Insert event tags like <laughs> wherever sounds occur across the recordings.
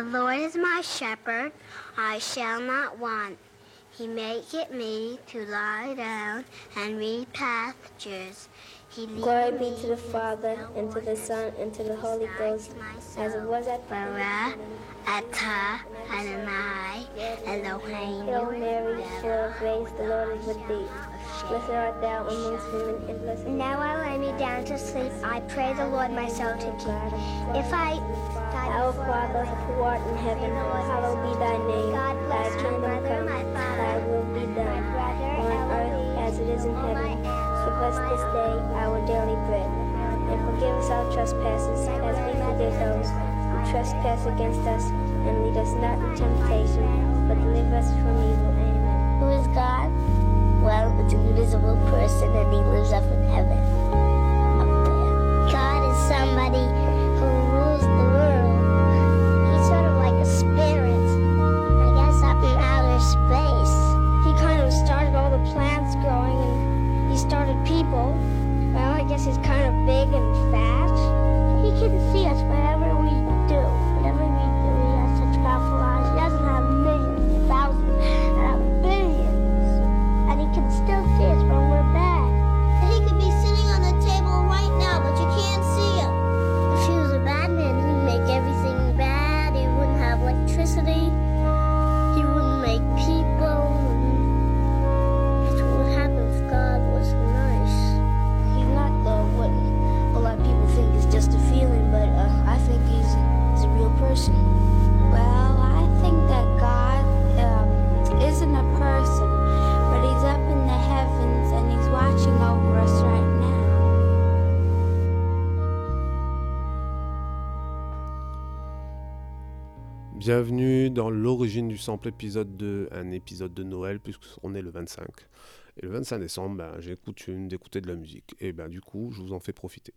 The Lord is my shepherd, I shall not want. He maketh me to lie down and read pastures. Glory be to the Father, and to the Son, and to the Holy Ghost, as it was at Bara, Ata, Adonai. Hail Mary, full of grace, the Lord is with thee. Blessed art thou amongst women, and blessed Now I lay me down to sleep. I pray the Lord my soul to keep. If I Our Father, who art in heaven, hallowed be thy name. Thy kingdom come, thy will be done, on earth as it is in heaven. Give us this day our daily bread, and forgive us our trespasses, as we forgive those who trespass against us. And lead us not into temptation, but deliver us from evil. Amen. Who is God? Well, it's an invisible person and he lives up in heaven. Up there. God is somebody who rules the world. Bienvenue dans l'origine du sample épisode 2, un épisode de Noël puisqu'on est le 25. Et le 25 décembre, ben, j'ai coutume d'écouter de la musique. Et ben du coup, je vous en fais profiter.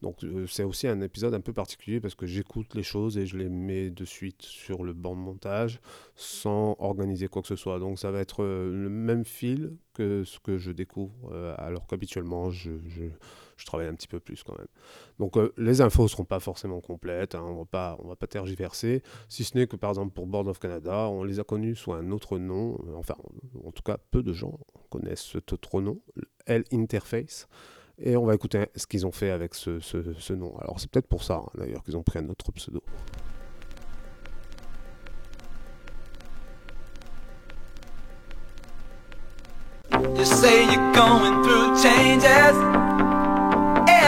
Donc euh, c'est aussi un épisode un peu particulier parce que j'écoute les choses et je les mets de suite sur le banc de montage sans organiser quoi que ce soit. Donc ça va être euh, le même fil que ce que je découvre euh, alors qu'habituellement je, je- je travaille un petit peu plus quand même. Donc euh, les infos ne seront pas forcément complètes, hein, on va pas, va pas tergiverser, si ce n'est que par exemple pour Board of Canada, on les a connus sous un autre nom, euh, enfin en tout cas peu de gens connaissent cet autre nom, L Interface, et on va écouter ce qu'ils ont fait avec ce, ce- nom. Alors c'est peut-être pour ça hein, d'ailleurs qu'ils ont pris un autre pseudo.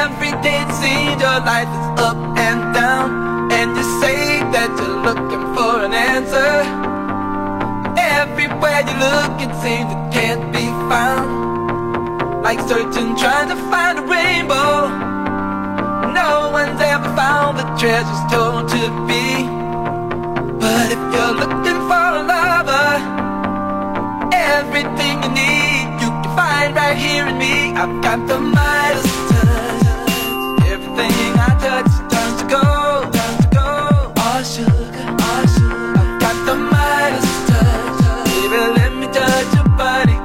Every day it seems your life is up and down. And you say that you're looking for an answer. Everywhere you look, it seems it can't be found. Like searching, trying to find a rainbow. No one's ever found the treasures told to be. But if you're looking for a lover, Everything you need, you can find right here in me. I've got the Midas got the Midas touch. Baby, let me touch your body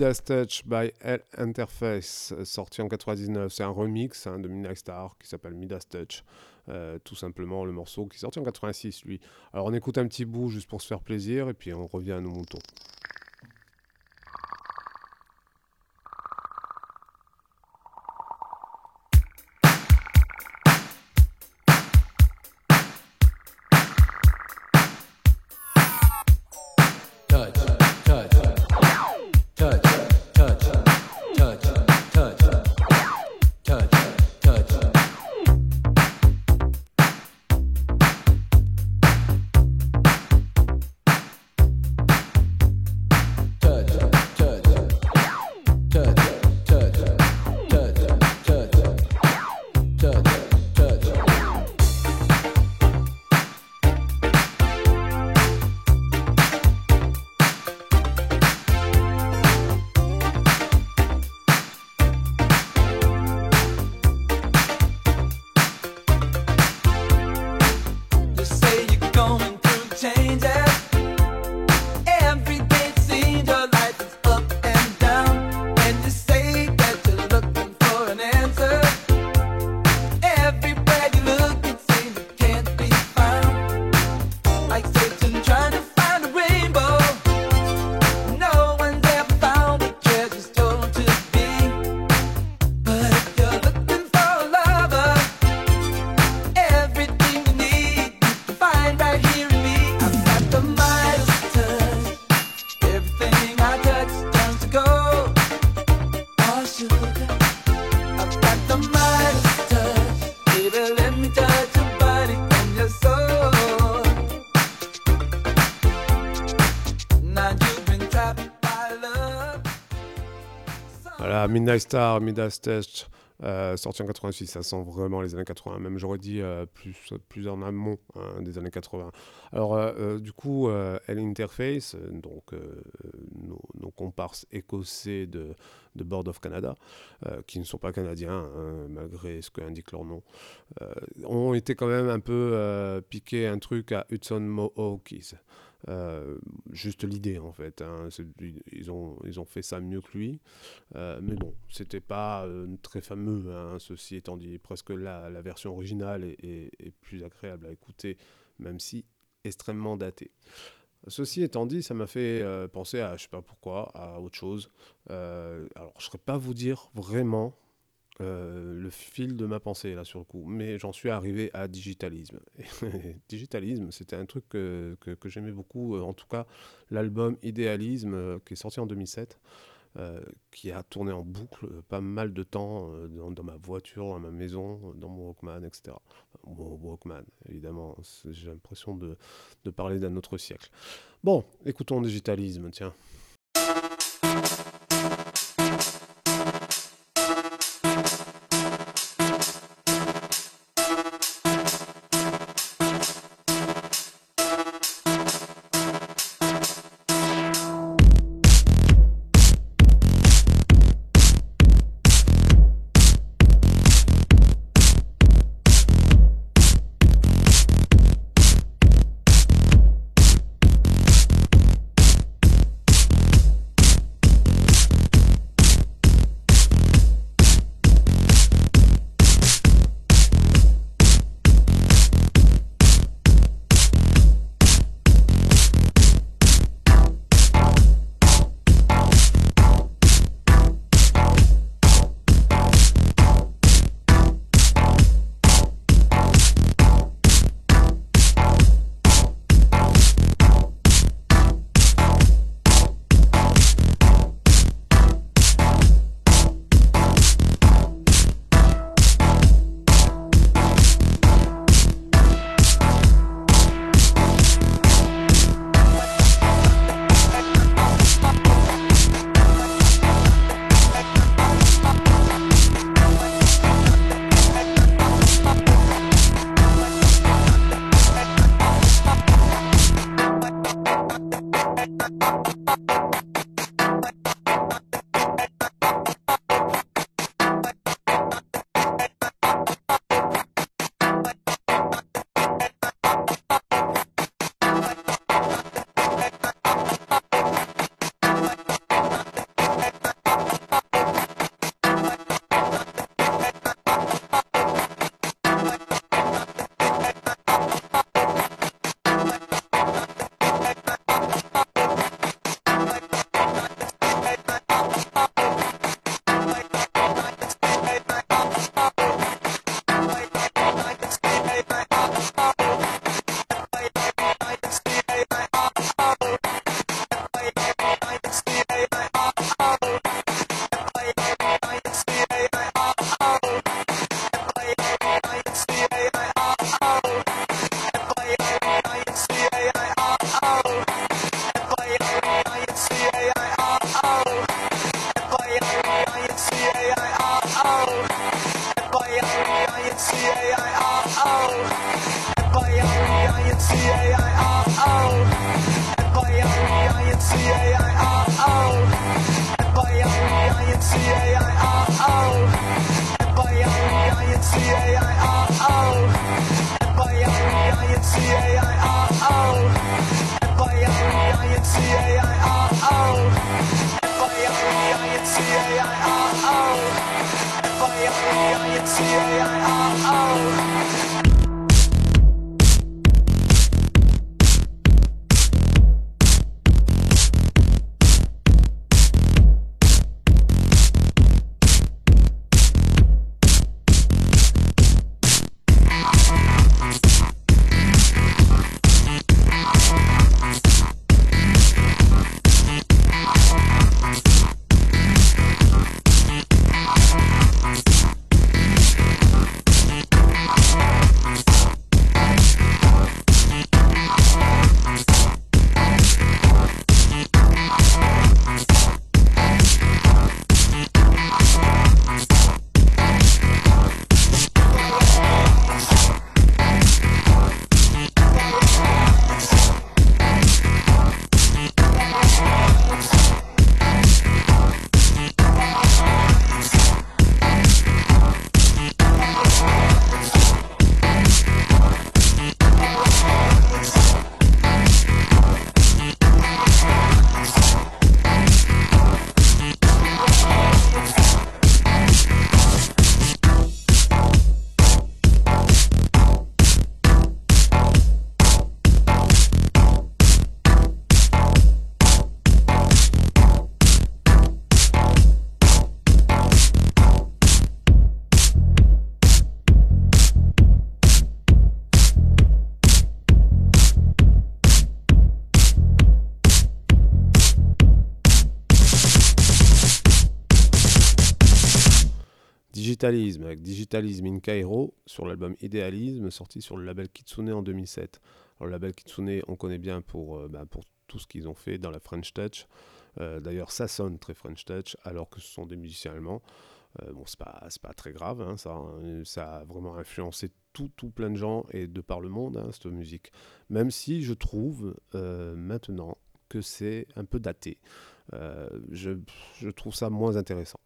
Midas Touch by L Interface, sorti en 99. C'est un remix hein, de Midnight Star qui s'appelle Midas Touch. Euh, tout simplement le morceau qui est sorti en 86 lui. Alors on écoute un petit bout juste pour se faire plaisir et puis on revient à nos moutons. Midnight Star, Midas Touch, euh, sorti en 86, ça sent vraiment les années 80, même j'aurais dit euh, plus, en amont hein, des années 80. Alors, euh, euh, du coup, L Interface, euh, donc nos, comparses écossais de, de Board of Canada, qui ne sont pas canadiens, hein, malgré ce qu'indique leur nom, ont été quand même un peu piqués un truc à Hudson Mohawkes. Euh, juste l'idée en fait. hein, ils, ont, ils ont fait ça mieux que lui. Euh, mais bon, c'était pas euh, très fameux, hein, ceci étant dit. Presque la, la version originale est, plus agréable à écouter, même si extrêmement datée. Ceci étant dit, ça m'a fait penser à, je sais pas pourquoi, à autre chose. Alors, je ne saurais pas vous dire vraiment euh, le fil de ma pensée là sur le coup, mais j'en suis arrivé à digitalisme. <laughs> Digitalisme, c'était un truc que, que- j'aimais beaucoup, euh, en tout cas l'album Idéalisme euh, qui est sorti en 2007, euh, qui a tourné en boucle pas mal de temps dans, ma voiture, dans ma maison, dans mon Walkman, etc. Mon Walkman, évidemment, j'ai l'impression de, de parler d'un autre siècle. Bon, écoutons digitalisme, tiens. Digitalisme avec Digitalisme in Cairo sur l'album Idéalisme sorti sur le label Kitsune en 2007. Alors, le label Kitsune, on connaît bien pour, euh, bah, pour tout ce qu'ils ont fait dans la French Touch. Euh, D'ailleurs, ça sonne très French Touch alors que ce sont des musiciens allemands. Euh, bon, c'est pas, pas très grave, hein, ça, ça a vraiment influencé tout, tout plein de gens et de par le monde, hein, cette musique. Même si je trouve maintenant que c'est un peu daté. Je, je trouve ça moins intéressant.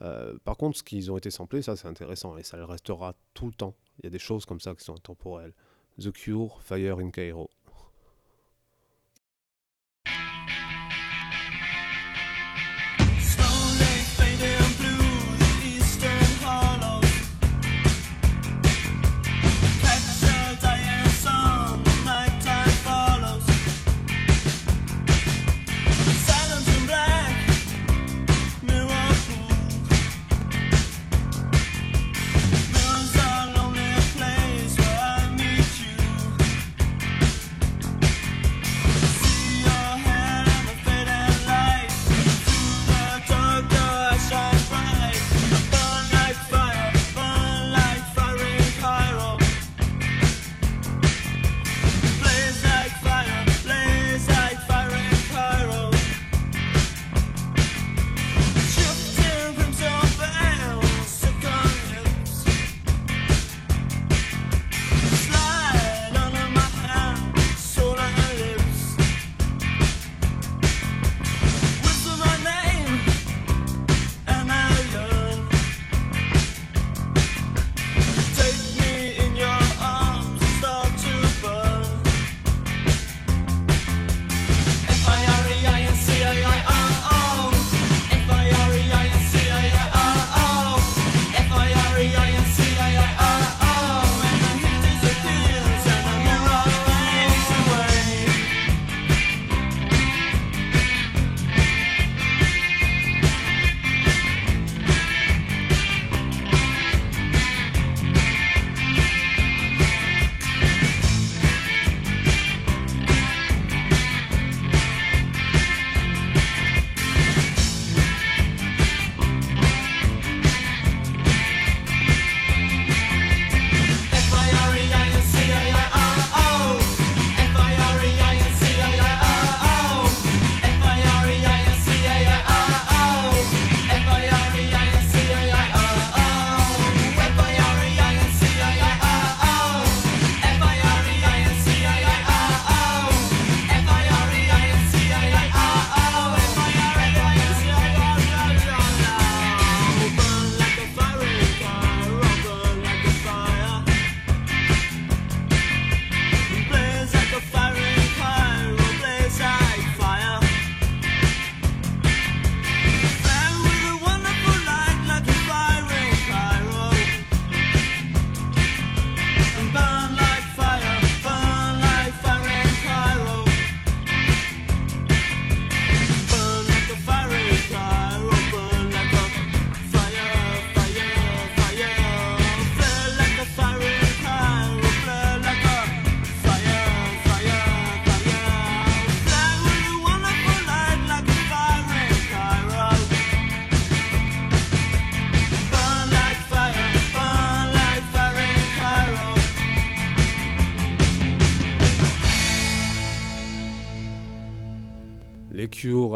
Euh, par contre, ce qu'ils ont été samplés, ça c'est intéressant et ça le restera tout le temps. Il y a des choses comme ça qui sont intemporelles. The Cure, Fire in Cairo.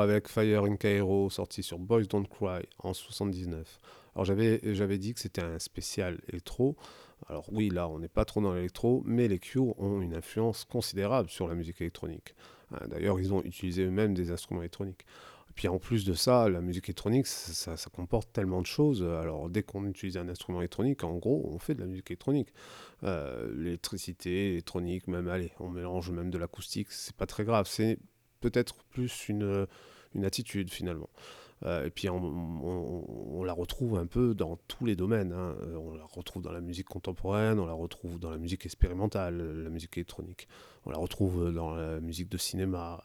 Avec Fire in Cairo, sorti sur Boys Don't Cry en 79. Alors j'avais, dit que c'était un spécial électro. Alors oui, là, on n'est pas trop dans l'électro, mais les Cure ont une influence considérable sur la musique électronique. Hein, D'ailleurs, ils ont utilisé eux-mêmes des instruments électroniques. Et puis en plus de ça, la musique électronique, ça, comporte tellement de choses. Alors dès qu'on utilise un instrument électronique, en gros, on fait de la musique électronique. Euh, L'électricité, l'électronique, même, allez, on mélange même de l'acoustique, c'est pas très grave. C'est peut-être plus une, une attitude finalement. Euh, et puis on, la retrouve un peu dans tous les domaines. hein. Euh, On la retrouve dans la musique contemporaine, on la retrouve dans la musique expérimentale, la musique électronique. On la retrouve dans la musique de cinéma,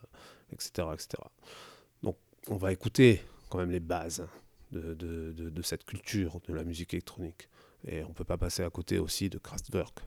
etc. etc. Donc on va écouter quand même les bases de, de- de- cette culture de la musique électronique. Et on peut pas passer à côté aussi de Kraftwerk.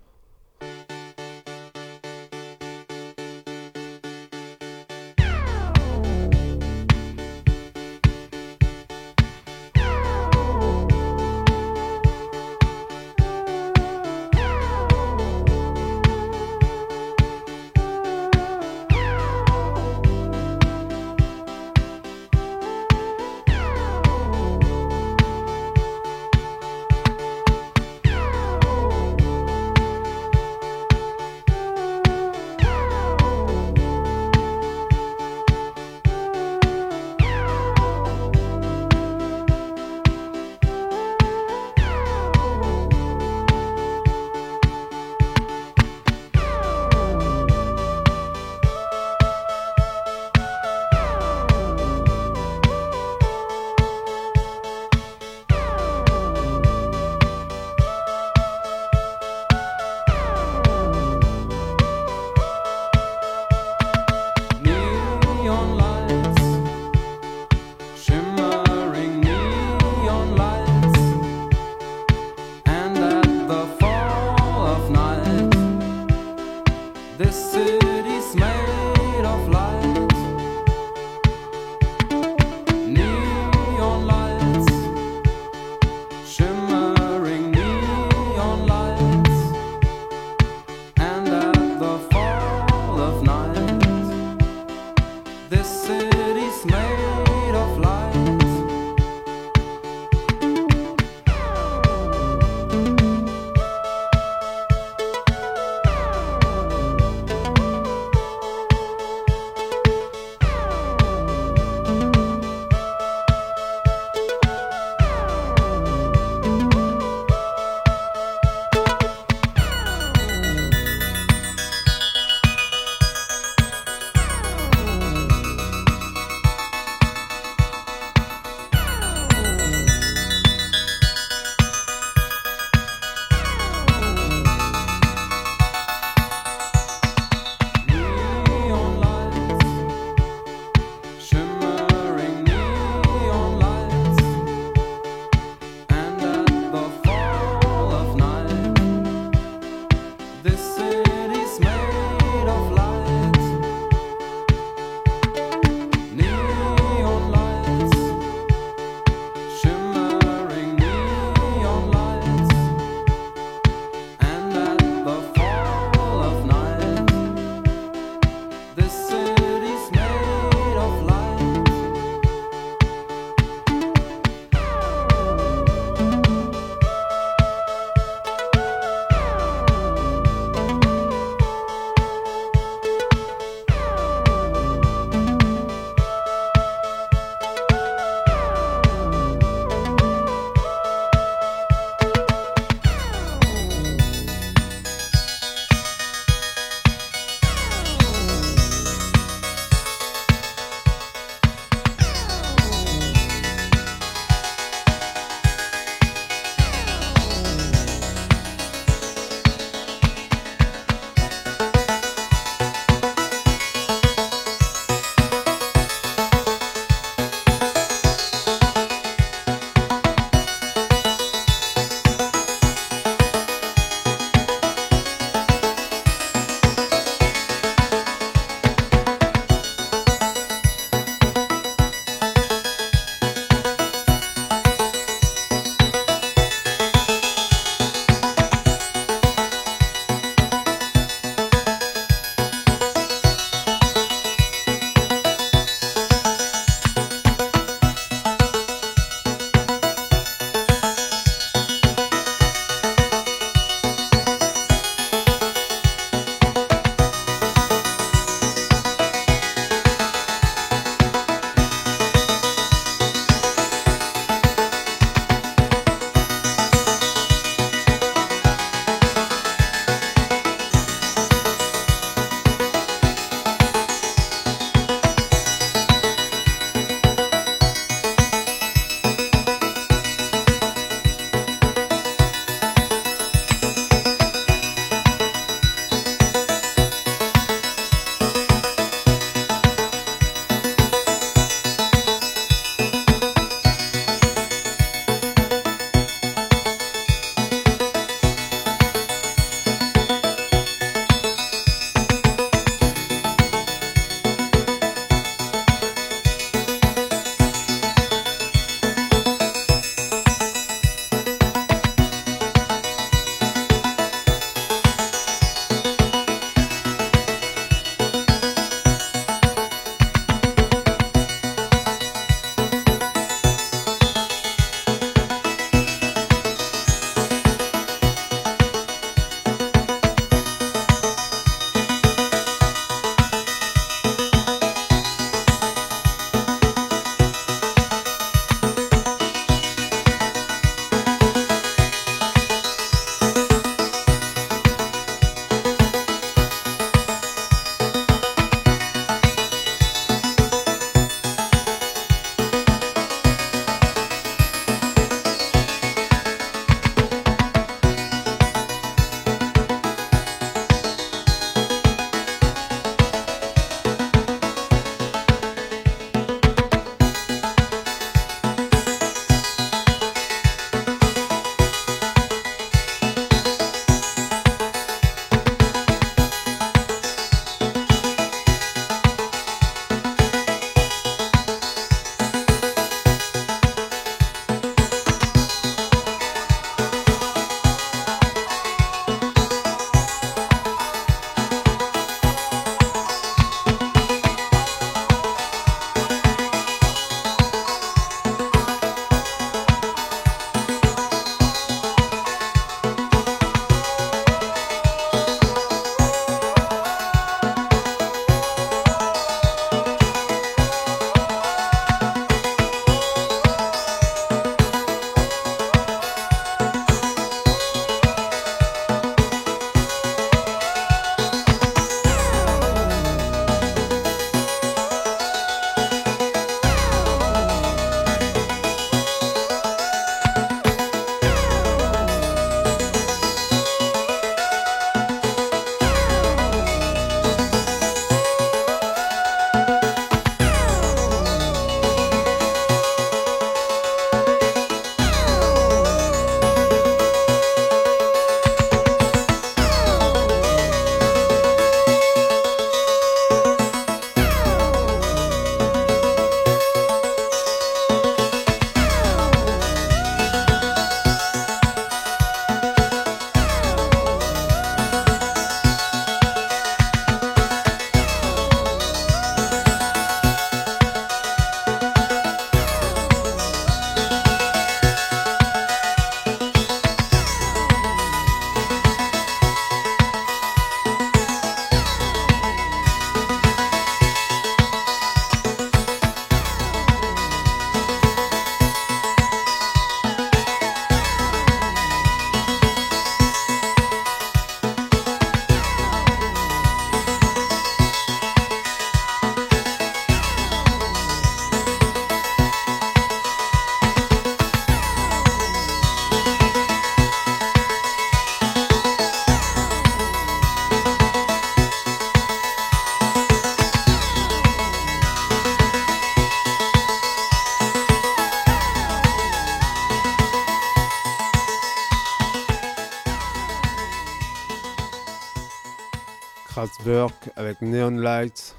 Avec Neon Lights,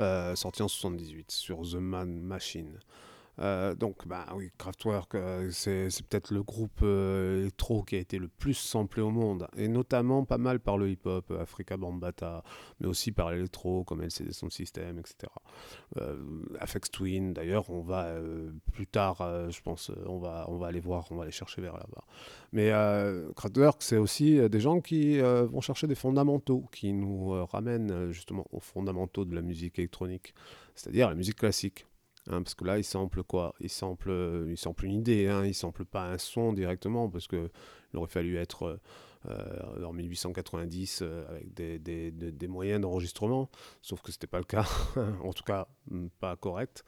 euh, sorti en 78 sur The Man Machine. Euh, donc, bah oui, Kraftwerk, euh, c'est peut-être le groupe euh, électro qui a été le plus samplé au monde, et notamment pas mal par le hip-hop, Africa Bambata, mais aussi par l'électro, comme LCD Sound System, etc. Afex Twin, d'ailleurs, on va plus tard, je pense, on va, on va aller voir, on va aller chercher vers là-bas. Mais Kraftwerk, c'est aussi des gens qui vont chercher des fondamentaux, qui nous ramènent justement aux fondamentaux de la musique électronique, c'est-à-dire la musique classique. Hein, parce que là, ils samplent quoi? Ils samplent, euh, une idée, hein, ils samplent pas un son directement, parce que il aurait fallu être euh, euh, en 1890 euh, avec des, moyens d'enregistrement, sauf que c'était pas le cas, <laughs> en tout cas mm, pas correct,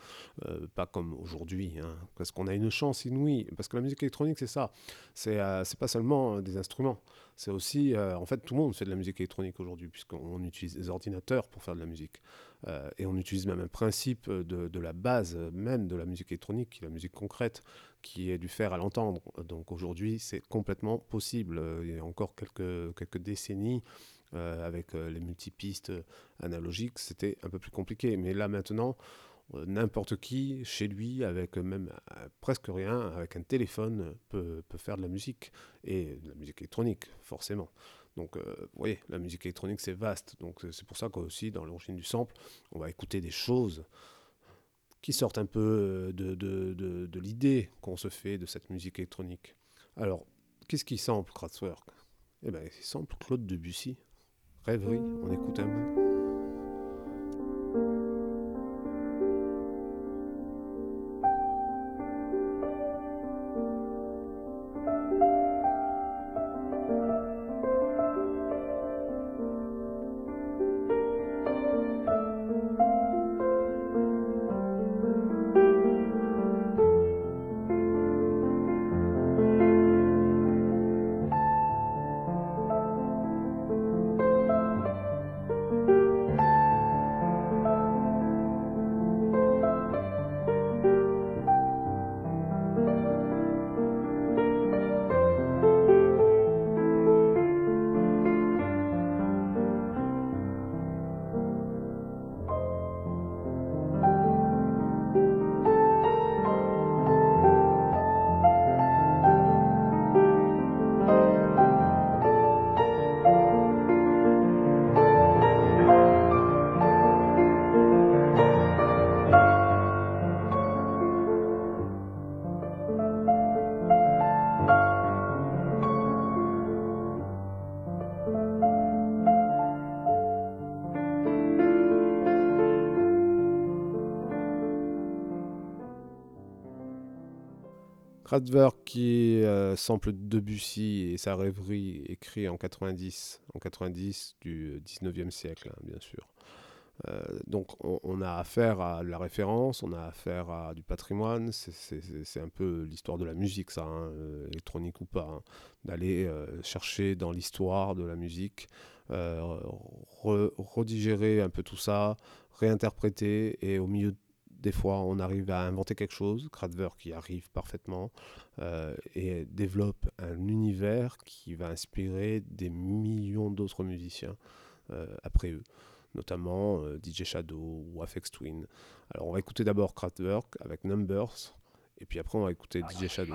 pas comme aujourd'hui, hein, parce qu'on a une chance inouïe, parce que la musique électronique c'est ça, c'est pas seulement des instruments, c'est aussi, en fait tout le monde fait de la musique électronique aujourd'hui, puisqu'on utilise des ordinateurs pour faire de la musique. Euh, et on utilise même un principe de, la base même de la musique électronique, qui est la musique concrète, qui est du faire à l'entendre. Donc aujourd'hui, c'est complètement possible. Il y a encore quelques, décennies, euh, avec euh, les multipistes analogiques, c'était un peu plus compliqué. Mais là maintenant, n'importe qui, chez lui, avec même presque rien, avec un téléphone, peut faire de la musique. Et de la musique électronique, forcément. Donc, euh, vous voyez, la musique électronique, c'est vaste. Donc, euh, c'est pour ça qu'aussi, dans l'origine du sample, on va écouter des choses qui sortent un peu euh, de, l'idée qu'on se fait de cette musique électronique. Alors, qu'est-ce qui sample Kraftwerk? Eh bien, il sample Claude Debussy. Rêverie, on écoute un bout. Qui euh, sample Debussy et sa rêverie écrit en 90, en 90 du 19e siècle, hein, bien sûr. Euh, donc on, a affaire à la référence, on a affaire à du patrimoine, c'est- un peu l'histoire de la musique ça, hein, euh, électronique ou pas, hein, d'aller euh, chercher dans l'histoire de la musique, euh, re- redigérer un peu tout ça, réinterpréter et au milieu des fois on arrive à inventer quelque chose, Kraftwerk qui arrive parfaitement euh, et développe un univers qui va inspirer des millions d'autres musiciens euh, après eux, notamment euh, DJ Shadow ou Afex Twin. Alors on va écouter d'abord Kraftwerk avec Numbers et puis après on va écouter DJ Shadow.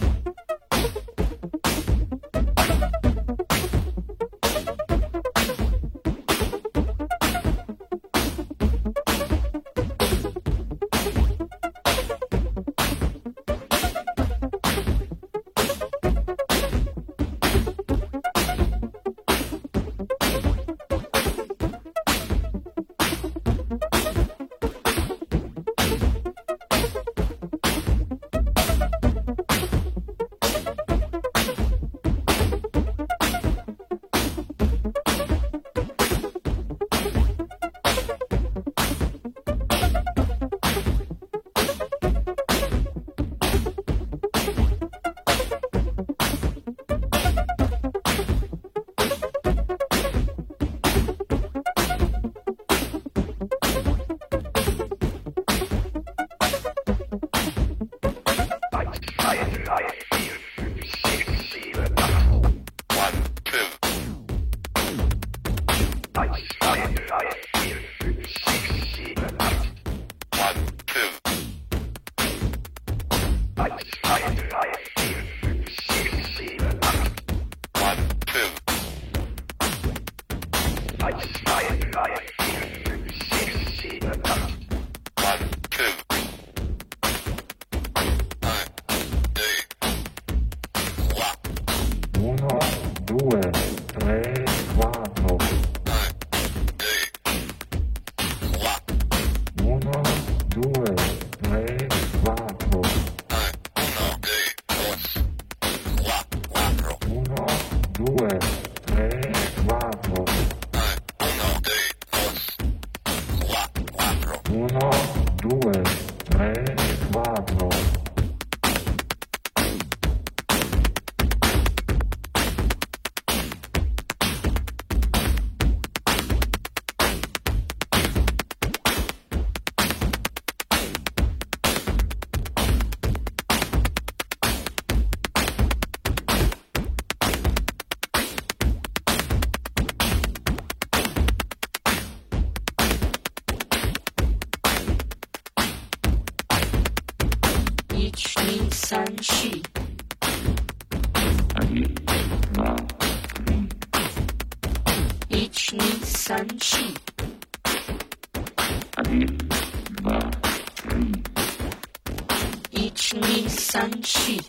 Teach me Sanchi.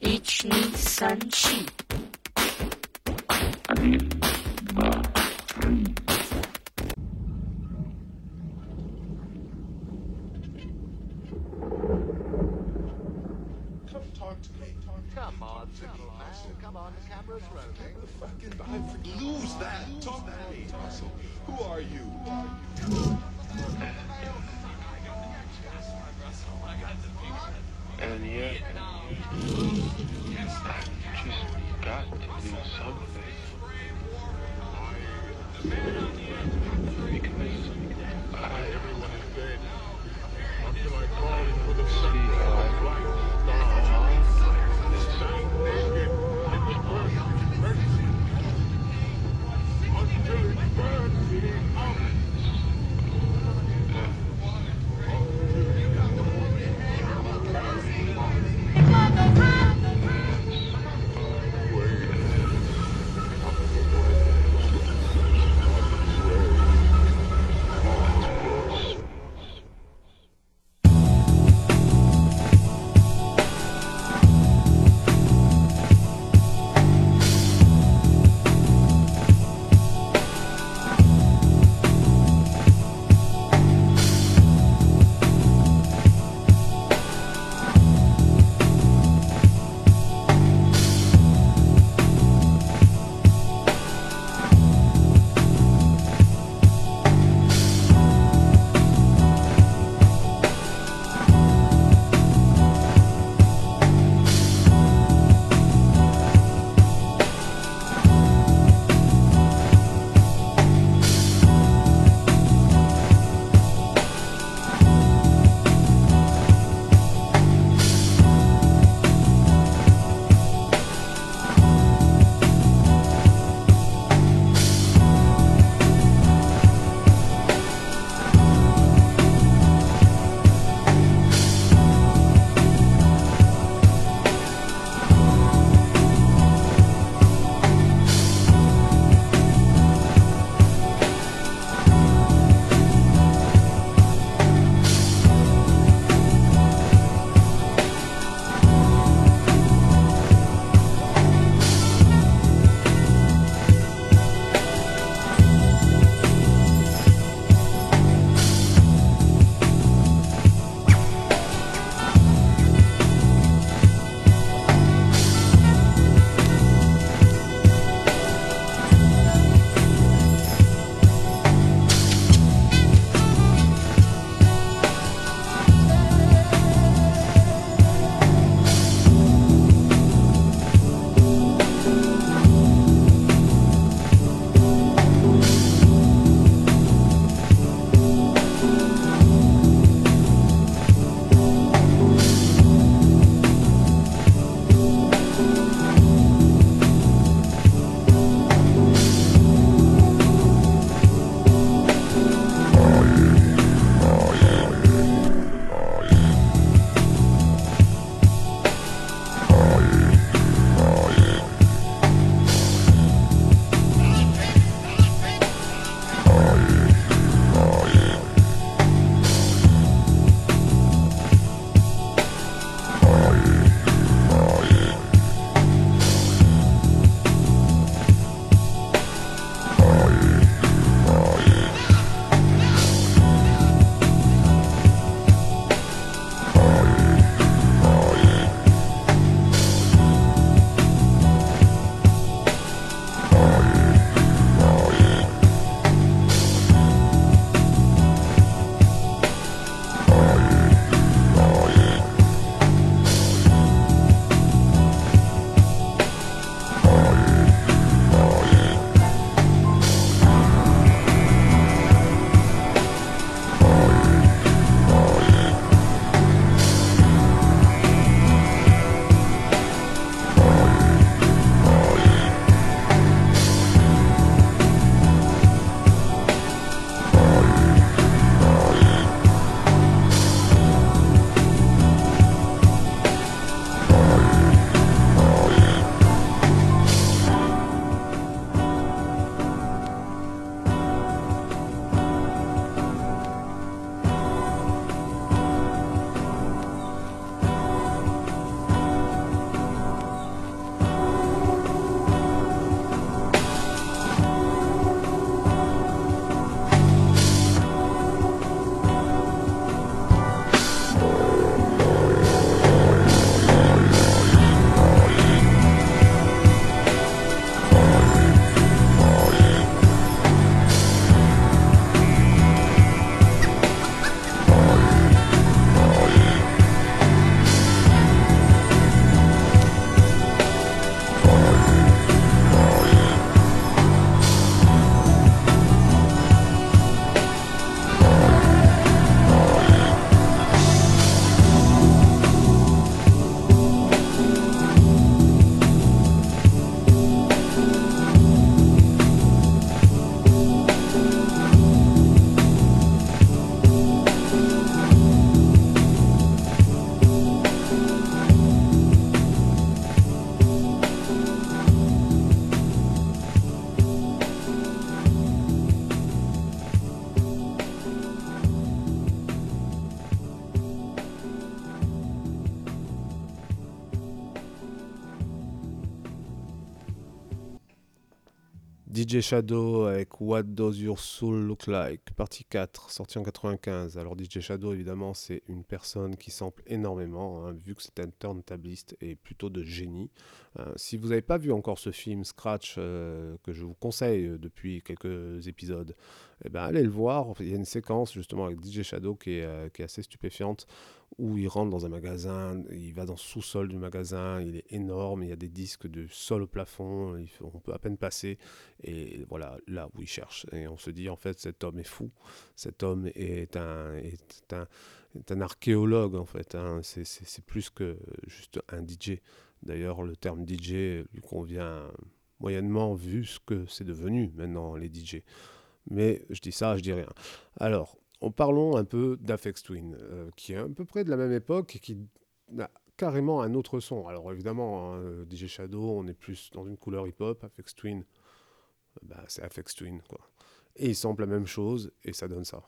Teach me Sanchi. DJ Shadow avec What Does Your Soul Look Like, partie 4, sortie en 95. Alors DJ Shadow, évidemment, c'est une personne qui sample énormément, hein, vu que c'est un turntabliste et plutôt de génie. Euh, si vous n'avez pas vu encore ce film Scratch, euh, que je vous conseille euh, depuis quelques épisodes, eh ben, allez le voir. Il y a une séquence justement avec DJ Shadow qui est assez stupéfiante, où il rentre dans un magasin, il va dans le sous-sol du magasin, il est énorme, il y a des disques de sol au plafond, on peut à peine passer, et voilà, là où il cherche. Et on se dit, en fait, cet homme est fou, cet homme est un, est un, est un archéologue, en fait, hein. c'est plus que juste un DJ. D'ailleurs, le terme DJ lui convient moyennement vu ce que c'est devenu maintenant, les DJ. Mais je dis ça, je dis rien. Alors, en parlons un peu d'Afex Twin, euh, qui est à peu près de la même époque et qui a carrément un autre son. Alors évidemment, hein, euh, DJ Shadow, on est plus dans une couleur hip-hop. Afex Twin, euh, bah, c'est Afex Twin. Et il sample la même chose et ça donne ça.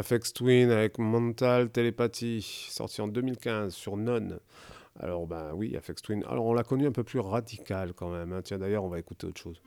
Afex Twin avec Mental Telepathy, sorti en 2015 sur Non. Alors, ben oui, Afex Twin. Alors, on l'a connu un peu plus radical quand même. hein. Tiens, d'ailleurs, on va écouter autre chose.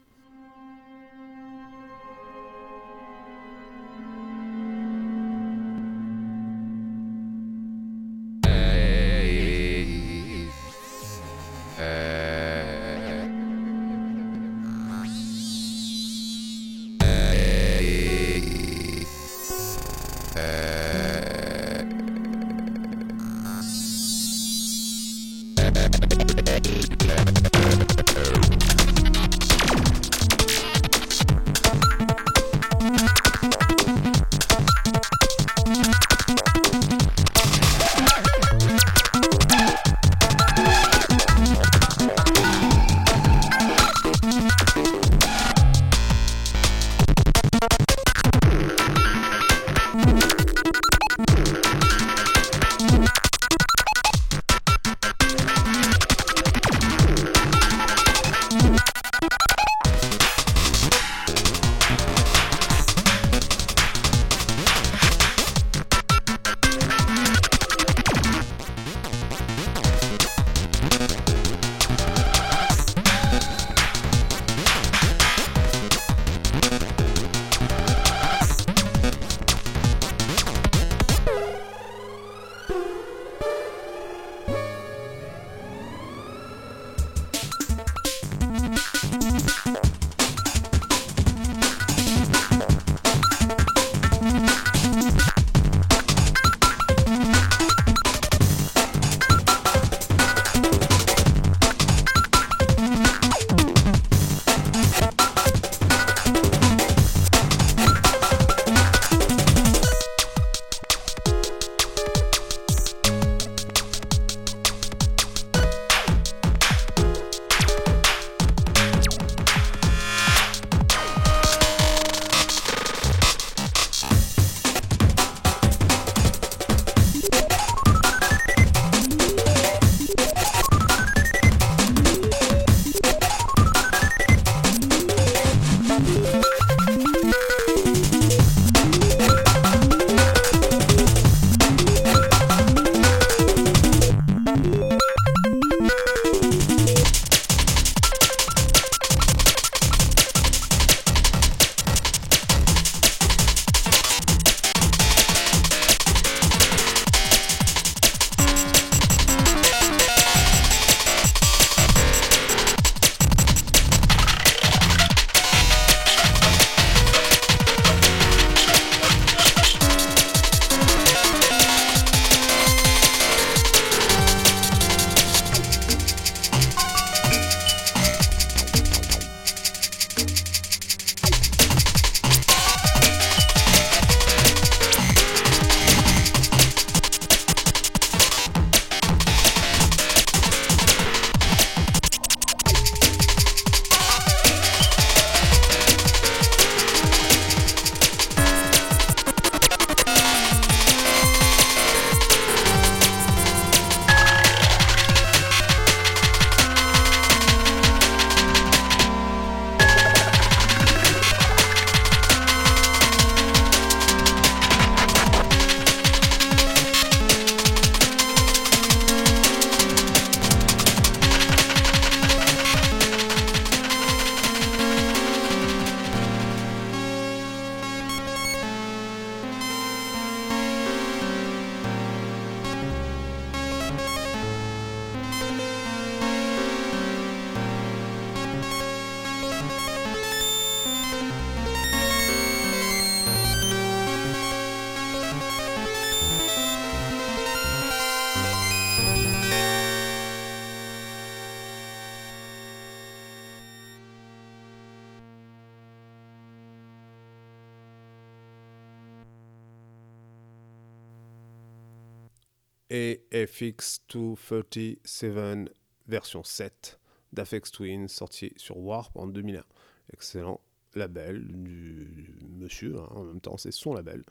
FX237 version 7 d'Afex Twin sorti sur Warp en 2001. Excellent label du monsieur, hein, en même temps c'est son label.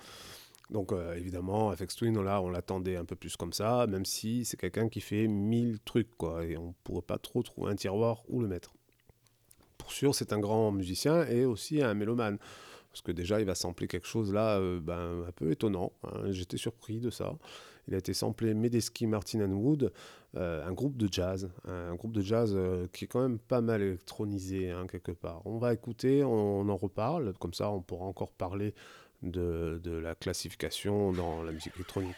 Donc euh, évidemment, Afex Twin, on l'attendait un peu plus comme ça, même si c'est quelqu'un qui fait mille trucs, quoi, et on pourrait pas trop trouver un tiroir où le mettre. Pour sûr, c'est un grand musicien et aussi un mélomane. Parce que déjà, il va sampler quelque chose là, euh, ben, un peu étonnant. hein. J'étais surpris de ça. Il a été samplé Medeski Martin and Wood, euh, un groupe de jazz, un groupe de jazz euh, qui est quand même pas mal électronisé hein, quelque part. On va écouter, on, on en reparle, comme ça on pourra encore parler de, de la classification dans la musique électronique.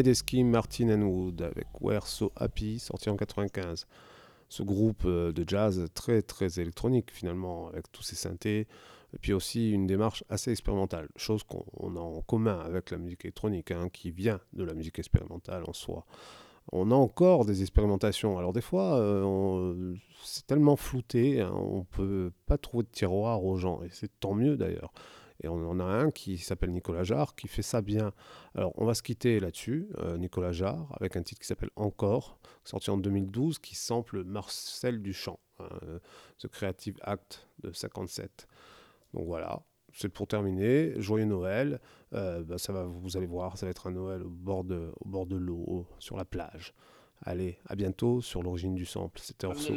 Medeski, Martin and Wood avec We're So Happy, sorti en 95. Ce groupe euh, de jazz très très électronique finalement, avec tous ces synthés, et puis aussi une démarche assez expérimentale, chose qu'on a en commun avec la musique électronique, hein, qui vient de la musique expérimentale en soi. On a encore des expérimentations. Alors des fois, euh, c'est tellement flouté, hein, on peut pas trouver de tiroir aux gens, et c'est tant mieux d'ailleurs. Et on en a un qui s'appelle Nicolas Jarre, qui fait ça bien. Alors, on va se quitter là-dessus, euh, Nicolas Jarre, avec un titre qui s'appelle Encore, sorti en 2012, qui sample Marcel Duchamp, euh, The Creative Act de 57. Donc voilà, c'est pour terminer. Joyeux Noël. Euh, bah, ça va, vous allez voir, ça va être un Noël au bord de, au bord de l'eau, sur la plage. Allez, à bientôt sur l'origine du sample. C'était Orso.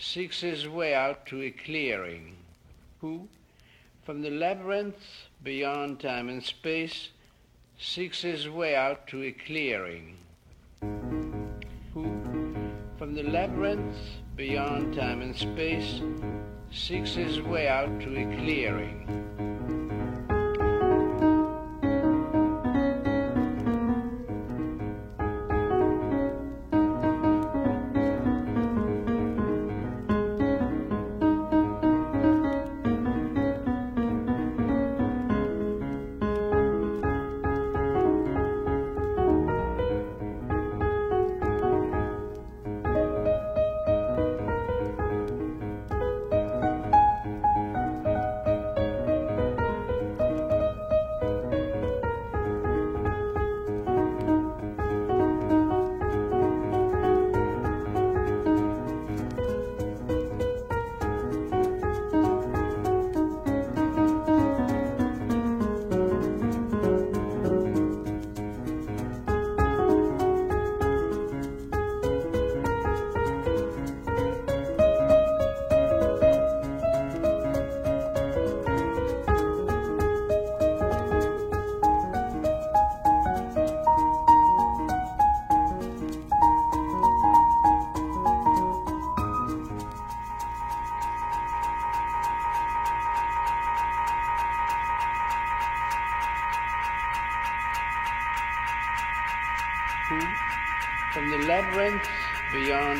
Seeks his way out to a clearing. Who? From the labyrinth beyond time and space seeks his way out to a clearing. Who? From the labyrinth beyond time and space seeks his way out to a clearing.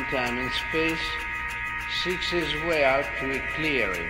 Time and space seeks his way out to a clearing.